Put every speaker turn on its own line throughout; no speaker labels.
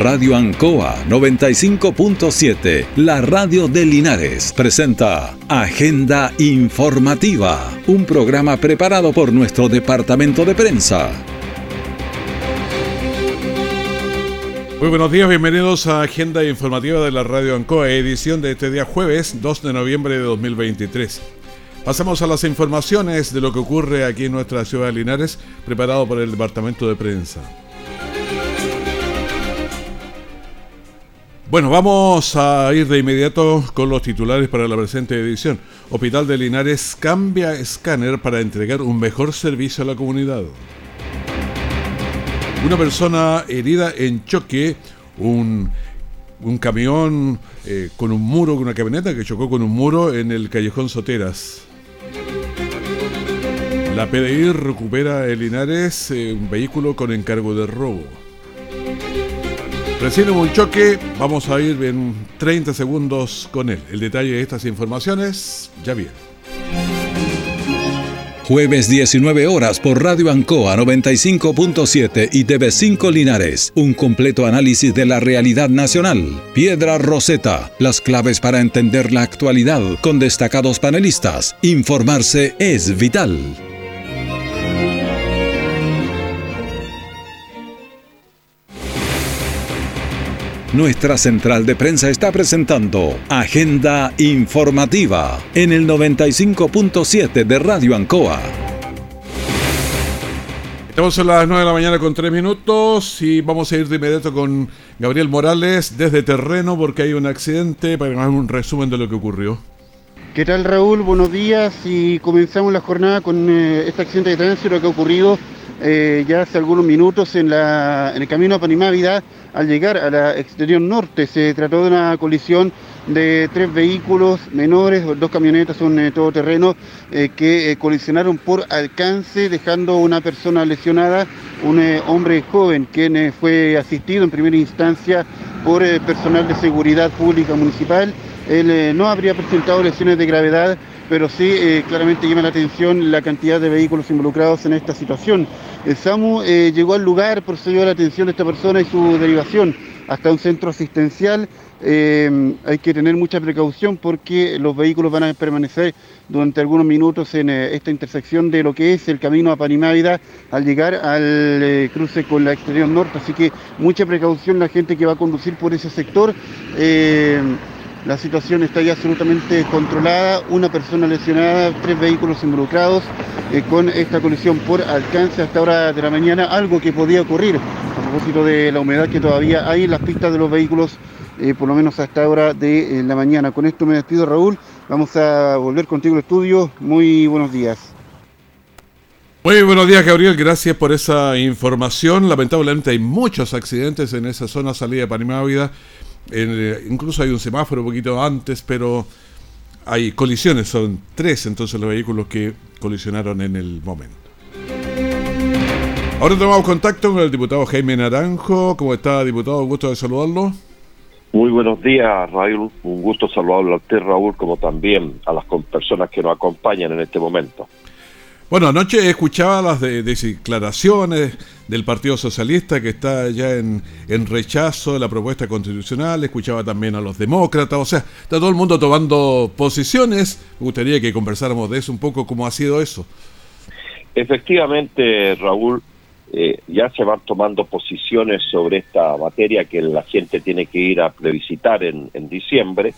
Radio Ancoa 95.7, la radio de Linares, presenta Agenda Informativa, un programa preparado por nuestro departamento de prensa.
Muy buenos días, bienvenidos a Agenda Informativa de la Radio Ancoa, edición de este día jueves 2 de noviembre de 2023. Pasamos a las informaciones de lo que ocurre aquí en nuestra ciudad de Linares, preparado por el Departamento de Prensa. Bueno, vamos a ir de inmediato con los titulares para la presente edición. Hospital de Linares cambia escáner para entregar un mejor servicio a la comunidad. Una persona herida en choque, un, camión eh, con un muro, una camioneta que chocó con un muro en el callejón Soteras. La PDI recupera en Linares eh, un vehículo con encargo de robo. Recién hubo un choque, vamos a ir en 30 segundos con él. El detalle de estas informaciones ya viene.
Jueves 19 horas por Radio Ancoa 95.7 y TV5 Linares. Un completo análisis de la realidad nacional. Piedra Roseta. Las claves para entender la actualidad con destacados panelistas. Informarse es vital. Nuestra central de prensa está presentando Agenda Informativa en el 95.7 de Radio Ancoa.
Estamos a las 9 de la mañana con 3 minutos y vamos a ir de inmediato con Gabriel Morales desde terreno porque hay un accidente para dar un resumen de lo que ocurrió.
¿Qué tal Raúl? Buenos días y comenzamos la jornada con eh, este accidente de tránsito que ha ocurrido eh, ya hace algunos minutos en, la, en el camino a Panimávida al llegar a la exterior norte. Se trató de una colisión de tres vehículos menores, dos camionetas, un eh, todoterreno, eh, que colisionaron por alcance, dejando una persona lesionada, un hombre joven, quien fue asistido en primera instancia por personal de seguridad pública municipal. Él no habría presentado lesiones de gravedad, pero sí eh, claramente llama la atención la cantidad de vehículos involucrados en esta situación. El SAMU eh, llegó al lugar, procedió a la atención de esta persona y su derivación hasta un centro asistencial. Eh, hay que tener mucha precaución porque los vehículos van a permanecer durante algunos minutos en esta intersección de lo que es el camino a Panimávida al llegar al cruce con la exterior norte. Así que mucha precaución la gente que va a conducir por ese sector. La situación está ya absolutamente controlada, una persona lesionada, tres vehículos involucrados eh, con esta colisión por alcance hasta hora de la mañana, algo que podía ocurrir a propósito de la humedad que todavía hay en las pistas de los vehículos, eh, por lo menos hasta hora de eh, la mañana. Con esto me despido Raúl, vamos a volver contigo al estudio, muy buenos días.
Muy buenos días, Gabriel. Gracias por esa información. Lamentablemente hay muchos accidentes en esa zona salida de Panamá Eh, incluso hay un semáforo un poquito antes, pero hay colisiones, son tres entonces los vehículos que colisionaron en el momento. Ahora tomamos contacto con el diputado Jaime Naranjo. ¿Cómo está, diputado? Un gusto de saludarlo.
Muy buenos días, Raúl. Un gusto saludarlo a usted, Raúl, como también a las personas que nos acompañan en este momento.
Bueno, anoche escuchaba las declaraciones del Partido Socialista que está ya en, rechazo de la propuesta constitucional, escuchaba también a los demócratas, o sea, está todo el mundo tomando posiciones. Me gustaría que conversáramos de eso un poco, cómo ha sido eso.
Efectivamente, Raúl, eh, ya se van tomando posiciones sobre esta materia que la gente tiene que ir a plebiscitar en, en diciembre.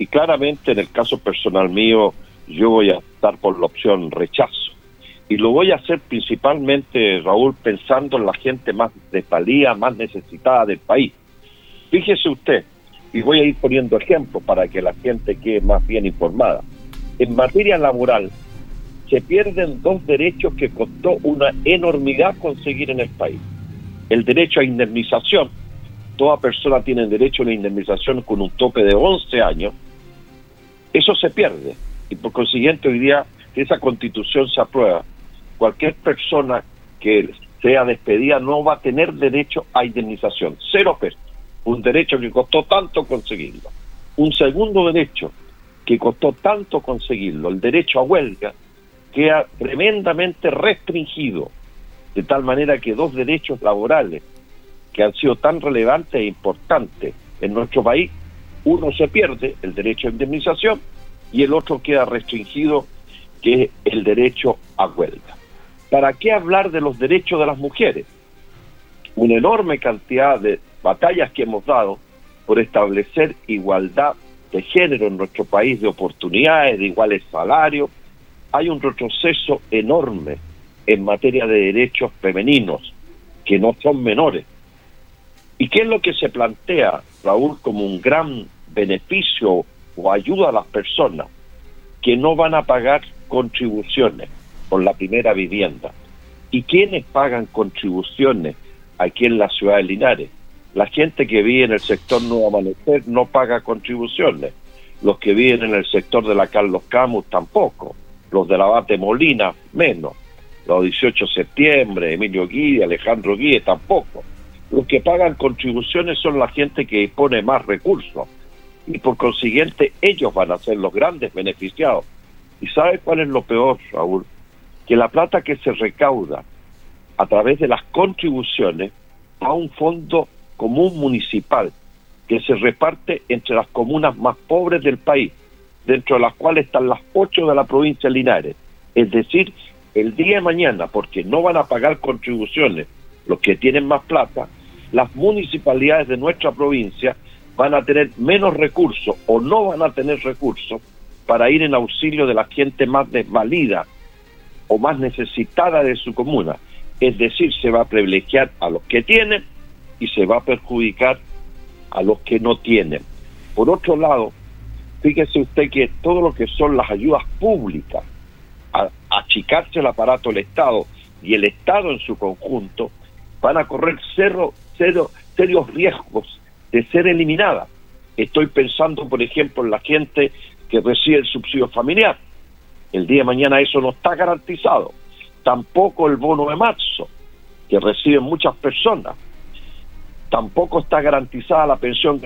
Y claramente, en el caso personal mío, yo voy a estar por la opción rechazo. Y lo voy a hacer principalmente, Raúl, pensando en la gente más desvalida, más necesitada del país. Fíjese usted, y voy a ir poniendo ejemplos para que la gente quede más bien informada. En materia laboral, se pierden dos derechos que costó una enormidad conseguir en el país. El derecho a indemnización. Toda persona tiene derecho a una indemnización con un tope de 11 años. Eso se pierde y por consiguiente hoy día esa constitución se aprueba, cualquier persona que sea despedida no va a tener derecho a indemnización, cero pesos, un derecho que costó tanto conseguirlo. Un segundo derecho que costó tanto conseguirlo, el derecho a huelga, queda tremendamente restringido, de tal manera que dos derechos laborales que han sido tan relevantes e importantes en nuestro país, uno se pierde, el derecho a indemnización, y el otro queda restringido, que es el derecho a huelga. ¿Para qué hablar de los derechos de las mujeres? Una enorme cantidad de batallas que hemos dado por establecer igualdad de género en nuestro país, de oportunidades, de iguales salarios. Hay un retroceso enorme en materia de derechos femeninos, que no son menores. ¿Y qué es lo que se plantea, Raúl, como un gran beneficio o ayuda a las personas? Que no van a pagar contribuciones por la primera vivienda. ¿Y quiénes pagan contribuciones aquí en la ciudad de Linares? La gente que vive en el sector Nuevo Amanecer no paga contribuciones. Los que viven en el sector de la Carlos Camus tampoco. Los de la Bate Molina menos. Los 18 de septiembre, Emilio Guille, Alejandro Guille tampoco. Los que pagan contribuciones son la gente que pone más recursos. Y por consiguiente ellos van a ser los grandes beneficiados. ¿Y sabe cuál es lo peor, Raúl? Que la plata que se recauda a través de las contribuciones a un fondo común municipal que se reparte entre las comunas más pobres del país, dentro de las cuales están las ocho de la provincia de Linares. Es decir, el día de mañana, porque no van a pagar contribuciones los que tienen más plata, las municipalidades de nuestra provincia van a tener menos recursos o no van a tener recursos para ir en auxilio de la gente más desvalida o más necesitada de su comuna. Es decir, se va a privilegiar a los que tienen y se va a perjudicar a los que no tienen. Por otro lado, fíjese usted que todo lo que son las ayudas públicas, a achicarse el aparato del Estado y el Estado en su conjunto, van a correr cero, cero, serios riesgos de ser eliminadas. Estoy pensando, por ejemplo, en la gente que recibe el subsidio familiar. El día de mañana eso no está garantizado. Tampoco el bono de marzo, que reciben muchas personas tampoco está garantizada la pensión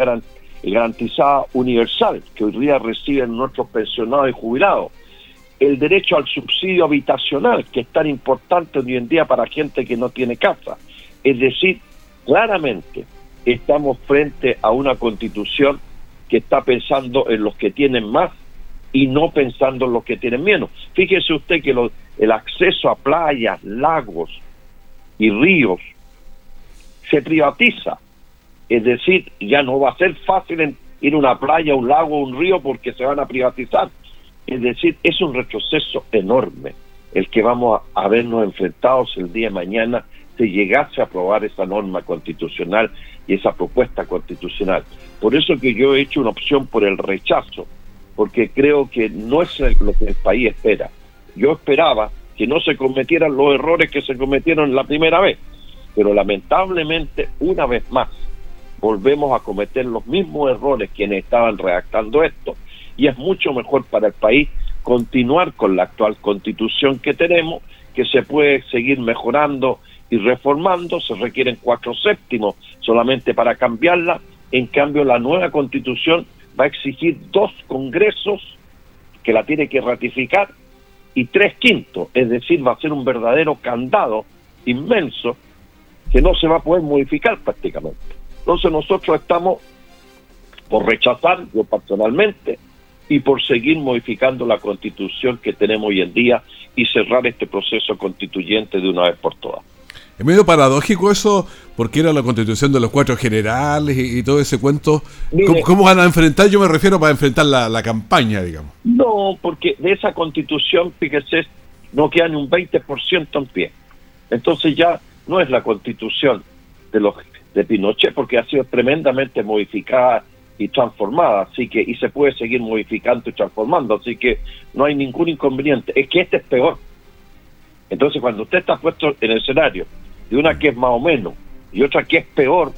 garantizada universal que hoy día reciben nuestros pensionados y jubilados. El derecho al subsidio habitacional, que es tan importante hoy en día para gente que no tiene casa. Es decir, claramente estamos frente a una constitución que está pensando en los que tienen más y no pensando en los que tienen menos. Fíjese usted que el acceso a playas, lagos y ríos se privatiza. Es decir, ya no va a ser fácil ir a una playa, un lago, un río porque se van a privatizar. Es decir, es un retroceso enorme el que vamos a, vernos enfrentados el día de mañana si llegase a aprobar esa norma constitucional y esa propuesta constitucional. Por eso que yo he hecho una opción por el rechazo, porque creo que no es lo que el país espera. Yo esperaba que no se cometieran los errores que se cometieron la primera vez, pero lamentablemente una vez más volvemos a cometer los mismos errores quienes estaban redactando esto. Y es mucho mejor para el país continuar con la actual constitución que tenemos, que se puede seguir mejorando y reformando, se requieren cuatro séptimos solamente para cambiarla, en cambio la nueva constitución va a exigir dos congresos que la tiene que ratificar y tres quintos, es decir, va a ser un verdadero candado inmenso que no se va a poder modificar prácticamente. Entonces nosotros estamos por rechazar, yo personalmente, y por seguir modificando la constitución que tenemos hoy en día y cerrar este proceso constituyente de una vez por todas.
Es medio paradójico eso, porque era la constitución de los cuatro generales y, todo ese cuento. ¿Cómo, van a enfrentar? Yo me refiero para enfrentar la, la, campaña, digamos.
No, porque de esa constitución, fíjese, no queda ni un 20% en pie. Entonces ya no es la constitución de los de Pinochet porque ha sido tremendamente modificada y transformada, así que y se puede seguir modificando y transformando, así que no hay ningún inconveniente. Es que este es peor. Entonces, cuando usted está puesto en el escenario de una que es más o menos y otra que es peor,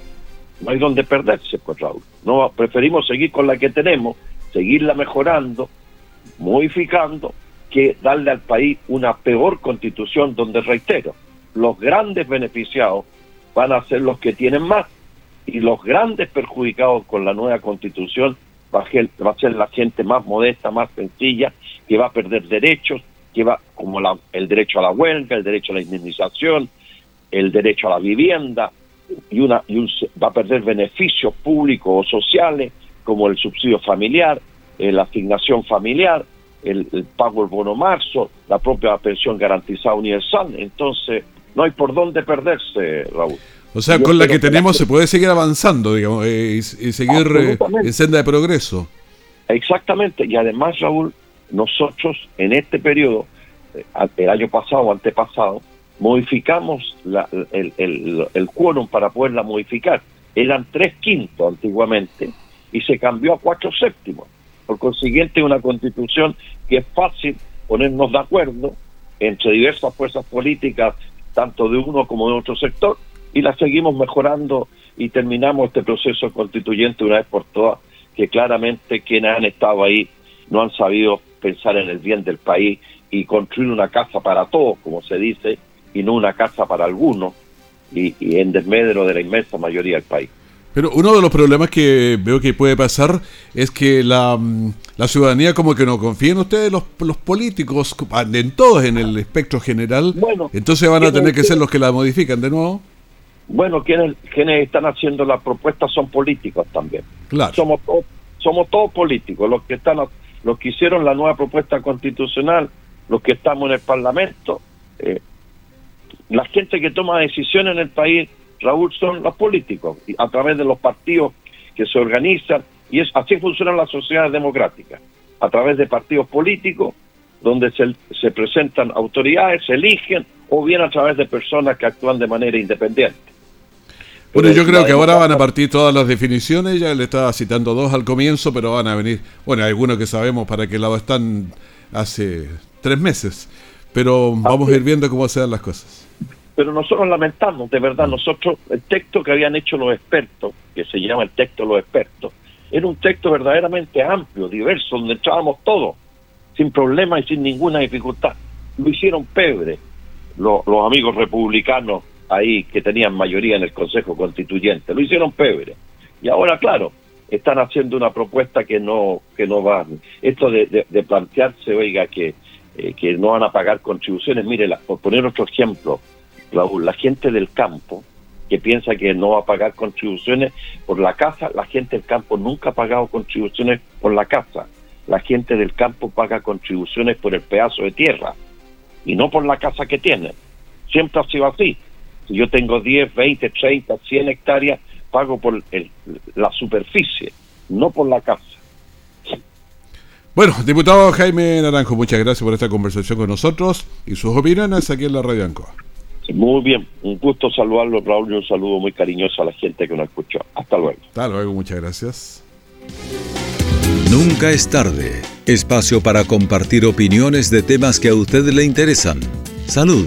no hay donde perderse, pues Raúl. No preferimos seguir con la que tenemos, seguirla mejorando, modificando, que darle al país una peor constitución donde reitero, los grandes beneficiados van a ser los que tienen más y los grandes perjudicados con la nueva constitución va a, ser, va a ser la gente más modesta, más sencilla, que va a perder derechos, que va como la, el derecho a la huelga, el derecho a la indemnización, el derecho a la vivienda, y, una, y un, va a perder beneficios públicos o sociales como el subsidio familiar, eh, la asignación familiar, el, pago del bono marzo, la propia pensión garantizada universal. Entonces, no hay por dónde perderse, Raúl.
O sea, con la que tenemos se puede seguir avanzando, digamos, eh, y, seguir eh, en senda de progreso.
Exactamente, y además, Raúl, nosotros en este periodo, el año pasado o antepasado, modificamos el, el, el quórum para poderla modificar. Eran tres quintos antiguamente y se cambió a cuatro séptimos. Por consiguiente, una constitución que es fácil ponernos de acuerdo entre diversas fuerzas políticas, tanto de uno como de otro sector, y la seguimos mejorando y terminamos este proceso constituyente una vez por todas, que claramente quienes han estado ahí no han sabido pensar en el bien del país y construir una casa para todos, como se dice, y no una casa para algunos, y, en desmedro de la inmensa mayoría del país.
Pero uno de los problemas que veo que puede pasar es que la, mm, la ciudadanía como que no confía en ustedes, los, los políticos, en todos en el espectro general, bueno, entonces van a tener que ser los que la modifican de nuevo.
Bueno, quienes, quienes están haciendo la propuesta son políticos también. Claro. Somos, todos, somos todos políticos, los que están los que hicieron la nueva propuesta constitucional, los que estamos en el Parlamento, eh, la gente que toma decisiones en el país, Raúl, son los políticos, a través de los partidos que se organizan, y es así funcionan las sociedades democráticas, a través de partidos políticos, donde se, se presentan autoridades, se eligen, o bien a través de personas que actúan de manera independiente.
Bueno, yo creo que ahora van a partir todas las definiciones, ya le estaba citando dos al comienzo, pero van a venir, bueno, algunos que sabemos para qué lado están hace tres meses, pero vamos a ir viendo cómo se dan las cosas
pero nosotros lamentamos, de verdad, mm. nosotros, el texto que habían hecho los expertos, que se llama el texto de los expertos, era un texto verdaderamente amplio, diverso, donde echábamos todo, sin problema y sin ninguna dificultad. Lo hicieron pebre los, los amigos republicanos ahí que tenían mayoría en el Consejo Constituyente, lo hicieron pebre. Y ahora, claro, están haciendo una propuesta que no que no va. Esto de, de, plantearse, oiga, que, eh, que no van a pagar contribuciones, mire, por poner otro ejemplo, la gente del campo que piensa que no va a pagar contribuciones por la casa, la gente del campo nunca ha pagado contribuciones por la casa. La gente del campo paga contribuciones por el pedazo de tierra y no por la casa que tiene. Siempre ha sido así. Si yo tengo 10, 20, 30, 100 hectáreas, pago por la superficie, no por la casa.
Bueno, diputado Jaime Naranjo, muchas gracias por esta conversación con nosotros y sus opiniones aquí en la Radio Ancoa.
Muy bien, un gusto saludarlo, Raúl, y un saludo muy cariñoso a la gente que nos escuchó. Hasta luego.
Hasta luego, muchas gracias.
Nunca es tarde. Espacio para compartir opiniones de temas que a usted le interesan. Salud,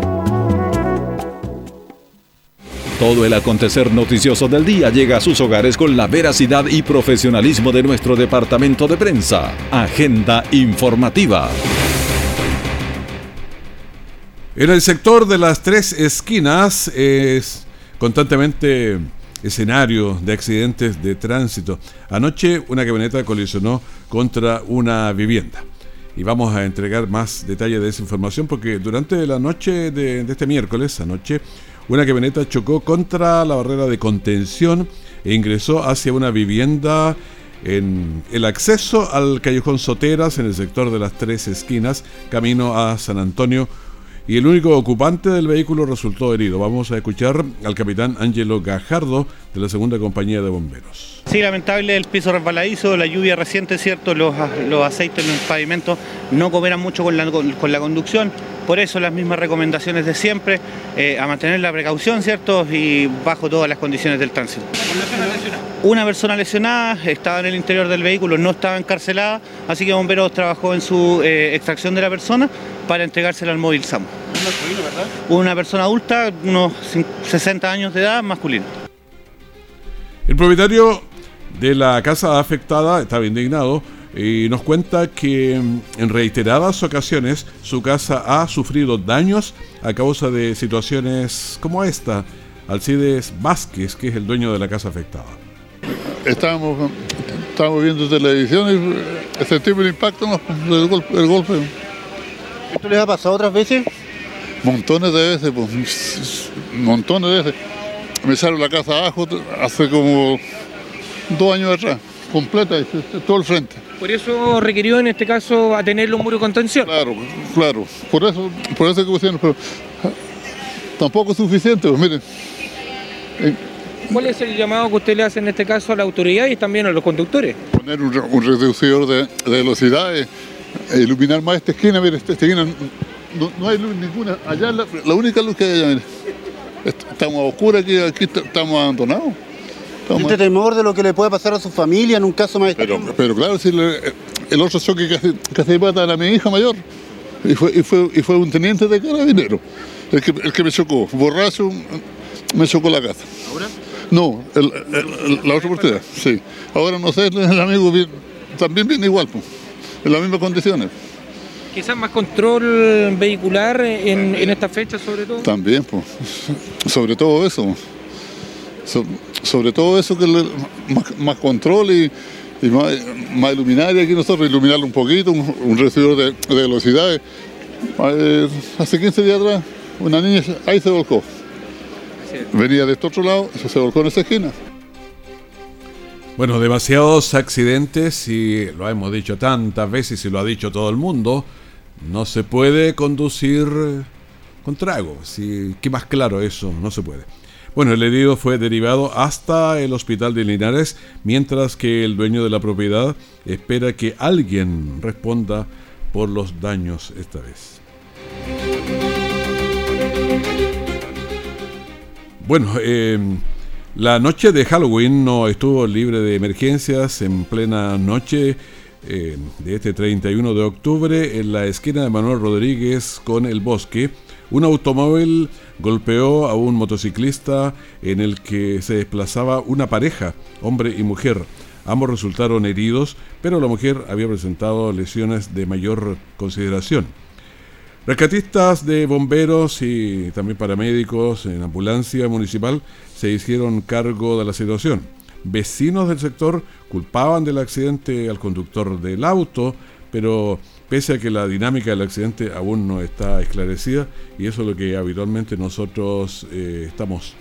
Todo el acontecer noticioso del día llega a sus hogares con la veracidad y profesionalismo de nuestro departamento de prensa. Agenda informativa.
En el sector de las tres esquinas es constantemente escenario de accidentes de tránsito. Anoche una camioneta colisionó contra una vivienda. Y vamos a entregar más detalles de esa información porque durante la noche de, este miércoles, anoche, una camioneta chocó contra la barrera de contención e ingresó hacia una vivienda en el acceso al callejón Soteras en el sector de las tres esquinas, camino a San Antonio y el único ocupante del vehículo resultó herido. Vamos a escuchar al capitán Ángelo Gajardo de la segunda compañía de bomberos.
Sí, lamentable el piso resbaladizo, la lluvia reciente, cierto, los, los aceites en el pavimento no cooperan mucho con la, con la conducción, por eso las mismas recomendaciones de siempre, eh, a mantener la precaución, cierto, y bajo todas las condiciones del tránsito. Una persona lesionada estaba en el interior del vehículo, no estaba encarcelada, así que Bomberos trabajó en su eh, extracción de la persona para entregársela al móvil SAM. ¿Un masculino, verdad? Una persona adulta, unos 60 años de edad, masculino.
El propietario de la casa afectada, estaba indignado, y nos cuenta que en reiteradas ocasiones su casa ha sufrido daños a causa de situaciones como esta. Alcides Vázquez, que es el dueño de la casa afectada.
Estábamos, estábamos viendo televisión y ese tipo de impacto, el golpe. El golpe.
¿Esto les ha pasado otras veces?
Montones de veces, pues, montones de veces. Me salió la casa abajo hace como dos años atrás, completa, todo el frente.
Por eso requirió en este caso a tener un muro de contención.
Claro, claro. Por eso, por eso que pusieron, pero tampoco es suficiente, pues miren.
¿Cuál es el llamado que usted le hace en este caso a la autoridad y también a los conductores?
Poner un, reductor de, velocidad e, iluminar más esta esquina, mire, esta esquina no, hay luz ninguna. Allá la, la, única luz que hay allá, mire. Estamos a oscura aquí, aquí estamos abandonados.
¿Siente temor de lo que le puede pasar a su familia en un caso más
Pero, pero claro, si el otro choque que hace, que hace pata era mi hija mayor y fue, y fue, y fue un teniente de carabinero el que, el que me chocó, borracho, me chocó la casa.
¿Ahora?
No, el, la otra oportunidad, sí. Ahora no sé, el amigo también viene igual, pues, en las mismas condiciones.
Quizás más control vehicular en, en esta fecha sobre todo.
También, pues, sobre todo eso sobre todo eso que más, control y, más, más, luminaria aquí nosotros, iluminarlo un poquito, un, un de, de velocidades. Eh, hace 15 días atrás, una niña ahí se volcó. Venía de este otro lado, se volcó en esa esquina.
Bueno, demasiados accidentes y lo hemos dicho tantas veces y lo ha dicho todo el mundo. No se puede conducir con trago. Si, ¿Qué más claro eso? No se puede. Bueno, el herido fue derivado hasta el hospital de Linares, mientras que el dueño de la propiedad espera que alguien responda por los daños esta vez. Bueno, em, la noche de Halloween no estuvo libre de emergencias en plena noche em, de este 31 de octubre en la esquina de Manuel Rodríguez con el bosque. Un automóvil golpeó a un motociclista en el que se desplazaba una pareja, hombre y mujer. Ambos resultaron heridos, pero la mujer había presentado lesiones de mayor consideración. Rescatistas de bomberos y también paramédicos en ambulancia municipal se hicieron cargo de la situación. Vecinos del sector culpaban del accidente al conductor del auto, pero pese a que la dinámica del accidente aún no está esclarecida y eso es lo que habitualmente nosotros eh, estamos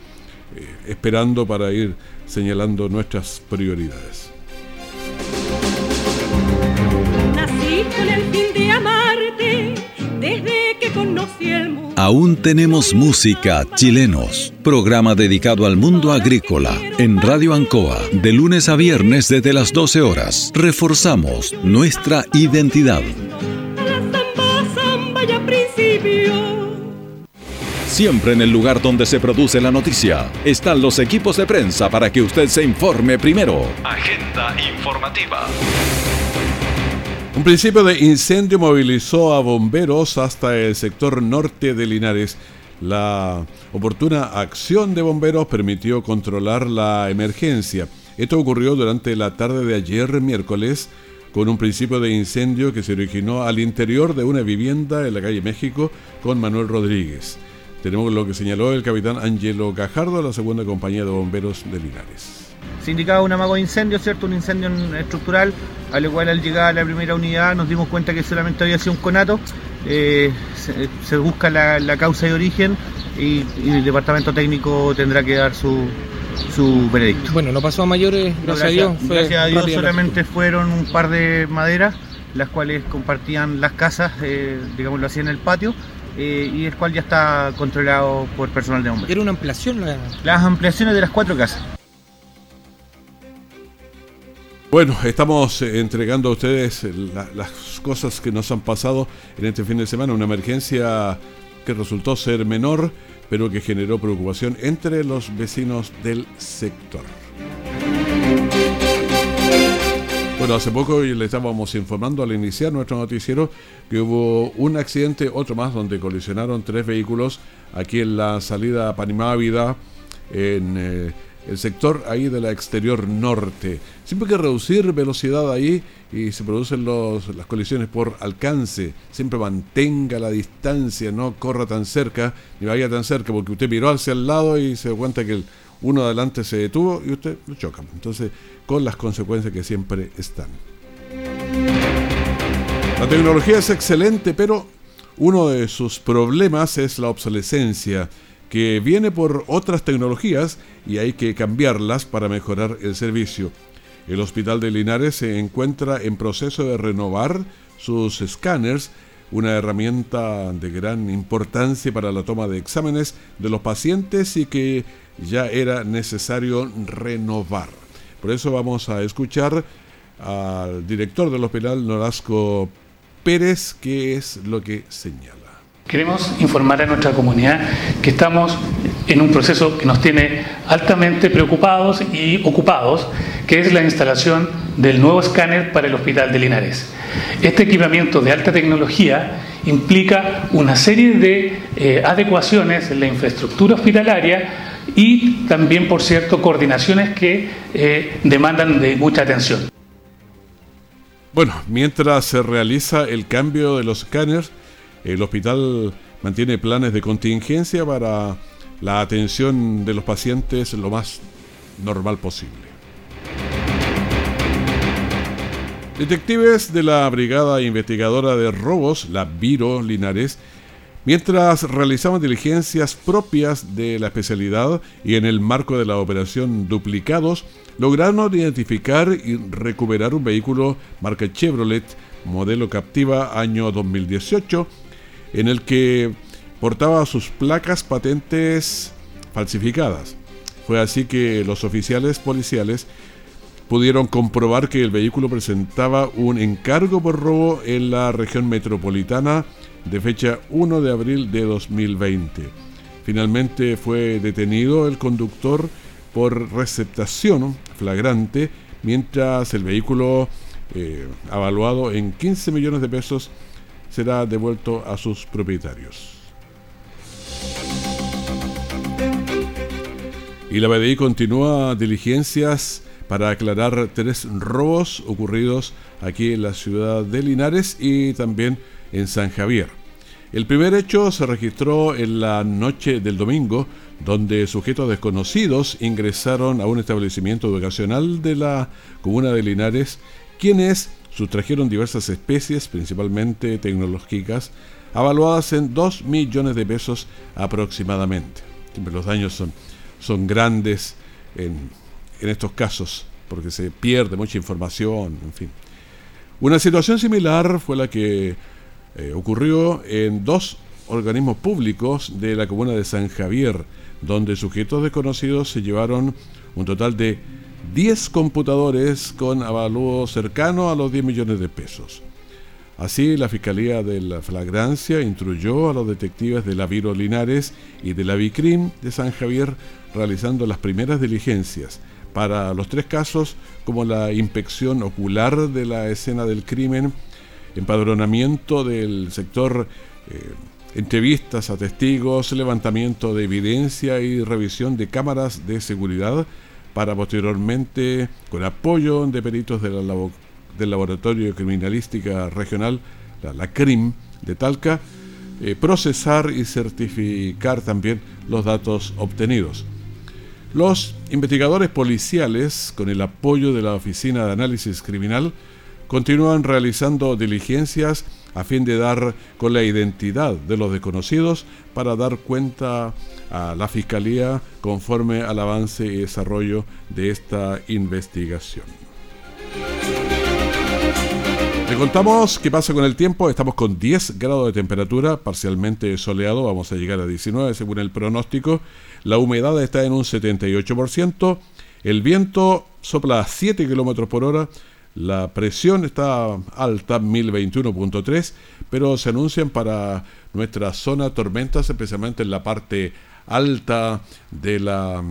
eh, esperando para ir señalando nuestras prioridades.
Aún tenemos música chilenos, programa dedicado al mundo agrícola en Radio Ancoa de lunes a viernes desde las 12 horas. Reforzamos nuestra identidad. Siempre en el lugar donde se produce la noticia están los equipos de prensa para que usted se informe primero. Agenda informativa.
Un principio de incendio movilizó a bomberos hasta el sector norte de Linares. La oportuna acción de bomberos permitió controlar la emergencia. Esto ocurrió durante la tarde de ayer miércoles con un principio de incendio que se originó al interior de una vivienda en la calle México con Manuel Rodríguez. Tenemos lo que señaló el capitán Angelo Gajardo la segunda compañía de bomberos de Linares.
Se indicaba un amago de incendio, ¿cierto? Un incendio estructural, al igual al llegar a la primera unidad nos dimos cuenta que solamente había sido un conato. Eh, se, busca la, causa de origen y, el departamento técnico tendrá que dar su, su veredicto.
Bueno, no pasó a mayores, gracias, a Dios.
gracias a Dios solamente fueron un par de maderas, las cuales compartían las casas, eh, digamos, lo hacían en el patio eh, y el cual ya está controlado por personal de bomberos.
¿Era una ampliación?
Las ampliaciones de las cuatro casas.
Bueno, estamos eh, entregando a ustedes las cosas que nos han pasado en este fin de semana. Una emergencia que resultó ser menor, pero que generó preocupación entre los vecinos del sector. Bueno, hace poco le estábamos informando al iniciar nuestro noticiero que hubo un accidente, otro más, donde colisionaron tres vehículos aquí en la salida Panimávida, en eh, el sector ahí de la exterior norte. Siempre hay que reducir velocidad ahí y se producen los, las colisiones por alcance. Siempre mantenga la distancia, no corra tan cerca ni vaya tan cerca, porque usted miró hacia el lado y se da cuenta que el uno adelante se detuvo y usted lo choca. Entonces, con las consecuencias que siempre están. La tecnología es excelente, pero uno de sus problemas es la obsolescencia que viene por otras tecnologías y hay que cambiarlas para mejorar el servicio. El Hospital de Linares se encuentra en proceso de renovar sus escáneres, una herramienta de gran importancia para la toma de exámenes de los pacientes y que ya era necesario renovar. Por eso vamos a escuchar al director del hospital, Norasco Pérez, que es lo que señala.
Queremos informar a nuestra comunidad que estamos en un proceso que nos tiene altamente preocupados y ocupados, que es la instalación del nuevo escáner para el Hospital de Linares. Este equipamiento de alta tecnología implica una serie de eh, adecuaciones en la infraestructura hospitalaria y también, por cierto, coordinaciones que eh, demandan de mucha atención.
Bueno, mientras se realiza el cambio de los escáneres, el hospital mantiene planes de contingencia para la atención de los pacientes lo más normal posible. Detectives de la Brigada Investigadora de Robos, la Viro Linares, mientras realizaban diligencias propias de la especialidad y en el marco de la operación Duplicados, lograron identificar y recuperar un vehículo marca Chevrolet, modelo Captiva año 2018, en el que portaba sus placas patentes falsificadas. Fue así que los oficiales policiales pudieron comprobar que el vehículo presentaba un encargo por robo en la región metropolitana de fecha 1 de abril de 2020. Finalmente fue detenido el conductor por receptación flagrante, mientras el vehículo, eh, avaluado en 15 millones de pesos, será devuelto a sus propietarios. Y la BDI continúa diligencias para aclarar tres robos ocurridos aquí en la ciudad de Linares y también en San Javier. El primer hecho se registró en la noche del domingo, donde sujetos desconocidos ingresaron a un establecimiento educacional de la comuna de Linares, quienes sustrajeron diversas especies, principalmente tecnológicas, avaluadas en 2 millones de pesos aproximadamente. Los daños son, son grandes en, en estos casos, porque se pierde mucha información, en fin. Una situación similar fue la que eh, ocurrió en dos organismos públicos de la comuna de San Javier, donde sujetos desconocidos se llevaron un total de 10 computadores con avalúo cercano a los 10 millones de pesos. Así, la Fiscalía de la Flagrancia instruyó a los detectives de la Viro Linares y de la Vicrim de San Javier realizando las primeras diligencias para los tres casos, como la inspección ocular de la escena del crimen, empadronamiento del sector, eh, entrevistas a testigos, levantamiento de evidencia y revisión de cámaras de seguridad para posteriormente, con apoyo de peritos del Laboratorio de Criminalística Regional, la, CRIM de Talca, eh, procesar y certificar también los datos obtenidos. Los investigadores policiales, con el apoyo de la Oficina de Análisis Criminal, continúan realizando diligencias a fin de dar con la identidad de los desconocidos para dar cuenta a la Fiscalía conforme al avance y desarrollo de esta investigación. Le contamos qué pasa con el tiempo. Estamos con 10 grados de temperatura, parcialmente soleado. Vamos a llegar a 19 según el pronóstico. La humedad está en un 78%. El viento sopla a 7 kilómetros por hora la presión está alta, 1021.3, pero se anuncian para nuestra zona tormentas, especialmente en la parte alta de, la,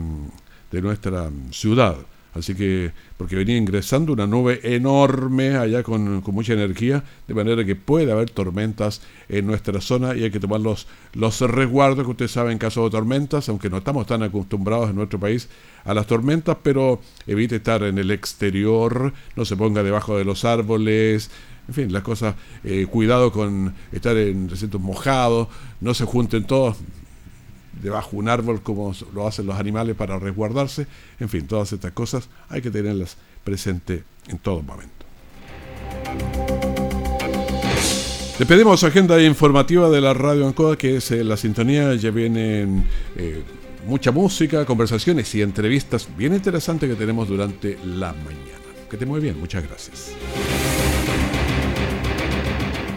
de nuestra ciudad. Así que, porque venía ingresando una nube enorme allá con, mucha energía, de manera que puede haber tormentas en nuestra zona y hay que tomar los, los resguardos que usted sabe en caso de tormentas, aunque no estamos tan acostumbrados en nuestro país a las tormentas, pero evite estar en el exterior, no se ponga debajo de los árboles, en fin, las cosas, eh, cuidado con estar en recintos mojados, no se junten todos debajo de un árbol como lo hacen los animales para resguardarse, en fin, todas estas cosas hay que tenerlas presentes en todo momento. Le pedimos agenda informativa de la radio Ancoa, que es la sintonía, ya vienen eh, mucha música, conversaciones y entrevistas bien interesantes que tenemos durante la mañana. Que te muy bien, muchas gracias.